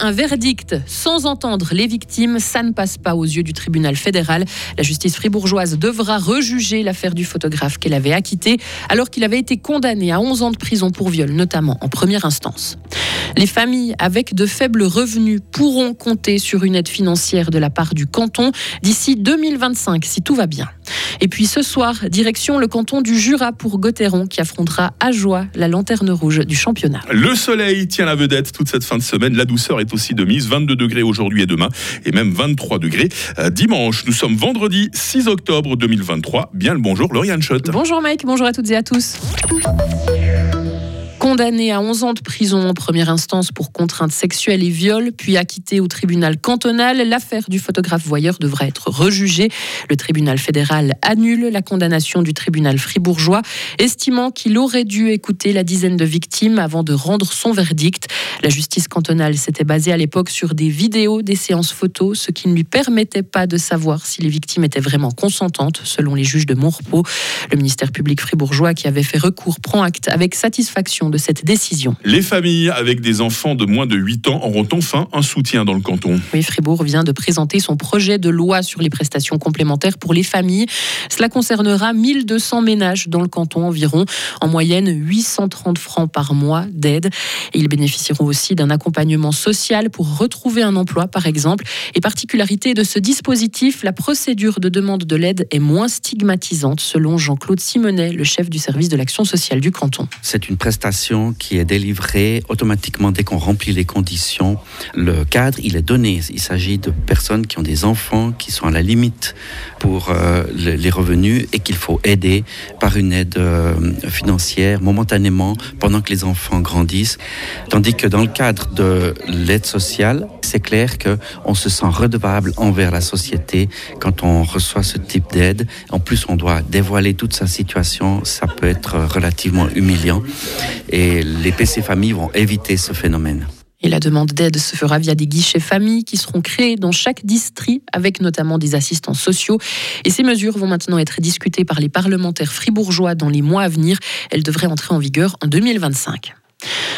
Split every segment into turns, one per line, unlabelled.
Un verdict sans entendre les victimes, ça ne passe pas aux yeux du tribunal fédéral. La justice fribourgeoise devra rejuger l'affaire du photographe qu'elle avait acquitté alors qu'il avait été condamné à 11 ans de prison pour viol, notamment en première instance. Les familles avec de faibles revenus pourront compter sur une aide financière de la part du canton d'ici 2025 si tout va bien. Et puis ce soir, direction le canton du Jura pour Gauthieron qui affrontera à joie la lanterne rouge du championnat.
Le soleil tient la vedette toute cette fin de semaine. La douceur est aussi de mise. 22 degrés aujourd'hui et demain et même 23 degrés euh, dimanche. Nous sommes vendredi 6 octobre 2023. Bien le bonjour, Lauriane Schott.
Bonjour Mike, bonjour à toutes et à tous. Condamné à 11 ans de prison en première instance pour contrainte sexuelle et viol, puis acquitté au tribunal cantonal, l'affaire du photographe voyeur devra être rejugée. Le tribunal fédéral annule la condamnation du tribunal fribourgeois, estimant qu'il aurait dû écouter la dizaine de victimes avant de rendre son verdict. La justice cantonale s'était basée à l'époque sur des vidéos des séances photos, ce qui ne lui permettait pas de savoir si les victimes étaient vraiment consentantes, selon les juges de Montrepeau. Le ministère public fribourgeois, qui avait fait recours, prend acte avec satisfaction de cette décision.
Les familles avec des enfants de moins de 8 ans auront enfin un soutien dans le canton.
Oui, Fribourg vient de présenter son projet de loi sur les prestations complémentaires pour les familles. Cela concernera 1200 ménages dans le canton environ, en moyenne 830 francs par mois d'aide. Ils bénéficieront aussi d'un accompagnement social pour retrouver un emploi, par exemple. Et particularité de ce dispositif, la procédure de demande de l'aide est moins stigmatisante, selon Jean-Claude Simonet, le chef du service de l'action sociale du canton.
C'est une prestation qui est délivrée automatiquement dès qu'on remplit les conditions. Le cadre, il est donné. Il s'agit de personnes qui ont des enfants, qui sont à la limite pour euh, les revenus et qu'il faut aider par une aide euh, financière momentanément pendant que les enfants grandissent. Tandis que dans le cadre de l'aide sociale, c'est clair qu'on se sent redevable envers la société quand on reçoit ce type d'aide. En plus, on doit dévoiler toute sa situation. Ça peut être relativement humiliant et les PC familles vont éviter ce phénomène.
Et la demande d'aide se fera via des guichets familles qui seront créés dans chaque district avec notamment des assistants sociaux. Et ces mesures vont maintenant être discutées par les parlementaires fribourgeois dans les mois à venir. Elles devraient entrer en vigueur en 2025.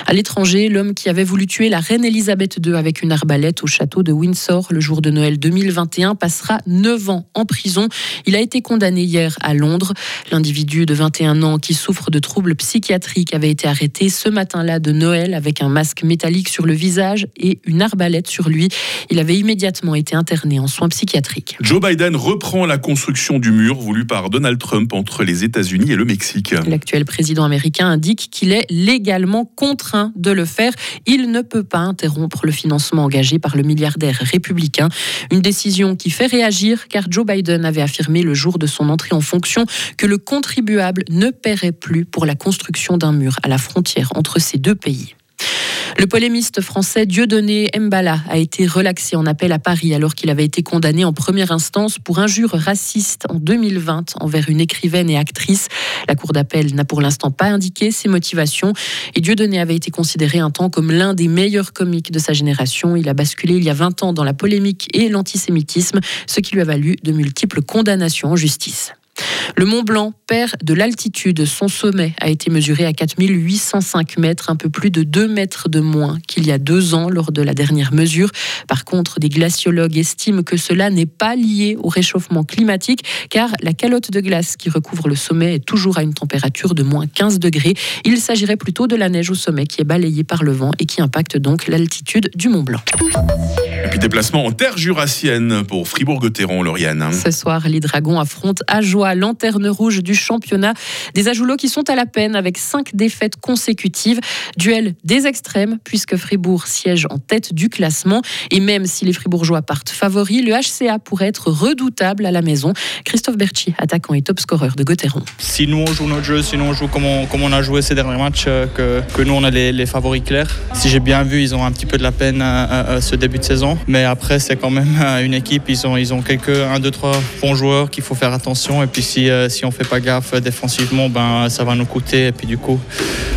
À l'étranger, l'homme qui avait voulu tuer la reine Elisabeth II avec une arbalète au château de Windsor le jour de Noël 2021 passera 9 ans en prison. Il a été condamné hier à Londres. L'individu de 21 ans qui souffre de troubles psychiatriques avait été arrêté ce matin-là de Noël avec un masque métallique sur le visage et une arbalète sur lui. Il avait immédiatement été interné en soins psychiatriques.
Joe Biden reprend la construction du mur voulu par Donald Trump entre les États-Unis et le Mexique.
L'actuel président américain indique qu'il est légalement de le faire. Il ne peut pas interrompre le financement engagé par le milliardaire républicain. Une décision qui fait réagir car Joe Biden avait affirmé le jour de son entrée en fonction que le contribuable ne paierait plus pour la construction d'un mur à la frontière entre ces deux pays. Le polémiste français Dieudonné Mbala a été relaxé en appel à Paris alors qu'il avait été condamné en première instance pour injure raciste en 2020 envers une écrivaine et actrice. La Cour d'appel n'a pour l'instant pas indiqué ses motivations et Dieudonné avait été considéré un temps comme l'un des meilleurs comiques de sa génération. Il a basculé il y a 20 ans dans la polémique et l'antisémitisme, ce qui lui a valu de multiples condamnations en justice. Le Mont Blanc perd de l'altitude. Son sommet a été mesuré à 4805 mètres, un peu plus de 2 mètres de moins qu'il y a deux ans lors de la dernière mesure. Par contre, des glaciologues estiment que cela n'est pas lié au réchauffement climatique, car la calotte de glace qui recouvre le sommet est toujours à une température de moins 15 degrés. Il s'agirait plutôt de la neige au sommet qui est balayée par le vent et qui impacte donc l'altitude du Mont Blanc.
Et puis déplacement en terre jurassienne pour Fribourg-Gotteron, Lauriane.
Ce soir, les Dragons affrontent Ajoie, lanterne rouge du championnat. Des Ajoulots qui sont à la peine avec cinq défaites consécutives. Duel des extrêmes, puisque Fribourg siège en tête du classement. Et même si les Fribourgeois partent favoris, le HCA pourrait être redoutable à la maison. Christophe Berchi, attaquant et top scoreur de Gotteron.
Si nous on joue notre jeu, si nous on joue comme on, a joué ces derniers matchs, euh, que, nous on a les, favoris clairs. Si j'ai bien vu, ils ont un petit peu de la peine à, à ce début de saison. Mais après, c'est quand même euh, une équipe. Ils ont, quelques 1, 2, 3 bons joueurs qu'il faut faire attention. Et puis si, euh, si on ne fait pas gaffe défensivement, ben, ça va nous coûter. Et puis du coup,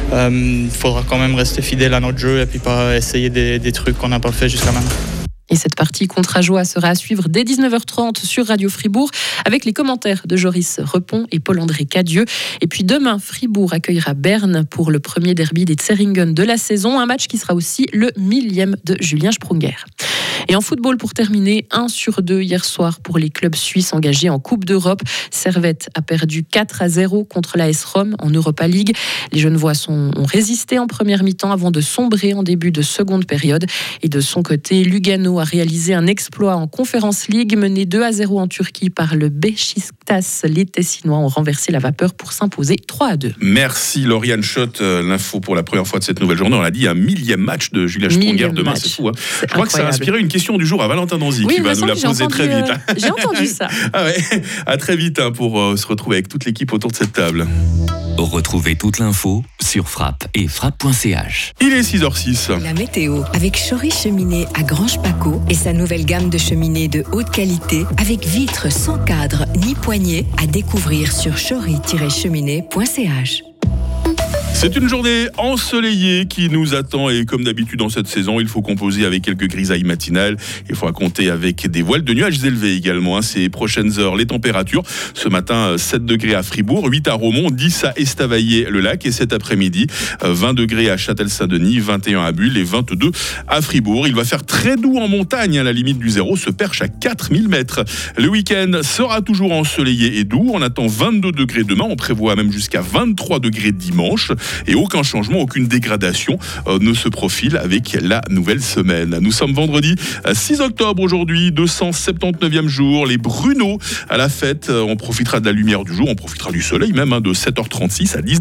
il euh, faudra quand même rester fidèle à notre jeu et puis pas essayer des, des trucs qu'on n'a pas fait jusqu'à maintenant.
Et cette partie contre Ajoie sera à suivre dès 19h30 sur Radio Fribourg avec les commentaires de Joris Repon et Paul-André Cadieux. Et puis demain, Fribourg accueillera Berne pour le premier derby des Zeringen de la saison, un match qui sera aussi le millième de Julien Sprunger. Et en football, pour terminer, 1 sur 2 hier soir pour les clubs suisses engagés en Coupe d'Europe. Servette a perdu 4 à 0 contre l'AS Rome en Europa League. Les Genevois sont, ont résisté en première mi-temps avant de sombrer en début de seconde période. Et de son côté, Lugano a réalisé un exploit en Conference League, mené 2 à 0 en Turquie par le Beşiktaş. Les Tessinois ont renversé la vapeur pour s'imposer 3 à 2.
Merci Lauriane Schott. Euh, l'info pour la première fois de cette nouvelle journée. On l'a dit, un millième match de Julien Sprunger demain, c'est fou. Hein. Je crois que ça a inspiré une question du jour à Valentin Donzi qui va nous la poser très vite.
Euh, j'ai entendu ça.
ah ouais, à très vite hein, pour euh, se retrouver avec toute l'équipe autour de cette table.
Retrouvez toute l'info sur frappe et frappe.ch.
Il est 6h06.
La météo avec Chory Cheminée à Grange Paco et sa nouvelle gamme de cheminées de haute qualité avec vitres sans cadre ni poignée à découvrir sur chory-cheminée.ch.
C'est une journée ensoleillée qui nous attend et comme d'habitude dans cette saison, il faut composer avec quelques grisailles matinales. Il faudra compter avec des voiles de nuages élevés également. Hein, ces prochaines heures, les températures. Ce matin, 7 degrés à Fribourg, 8 à Romont, 10 à Estavayer-le-Lac et cet après-midi, 20 degrés à Châtel-Saint-Denis, 21 à Bulle et 22 à Fribourg. Il va faire très doux en montagne. la limite du zéro se perche à 4000 mètres. Le week-end sera toujours ensoleillé et doux. On attend 22 degrés demain. On prévoit même jusqu'à 23 degrés dimanche et aucun changement, aucune dégradation euh, ne se profile avec la nouvelle semaine. Nous sommes vendredi 6 euh, octobre aujourd'hui, 279e jour, les Bruno à la fête. Euh, on profitera de la lumière du jour, on profitera du soleil même hein, de 7h36 à 19h.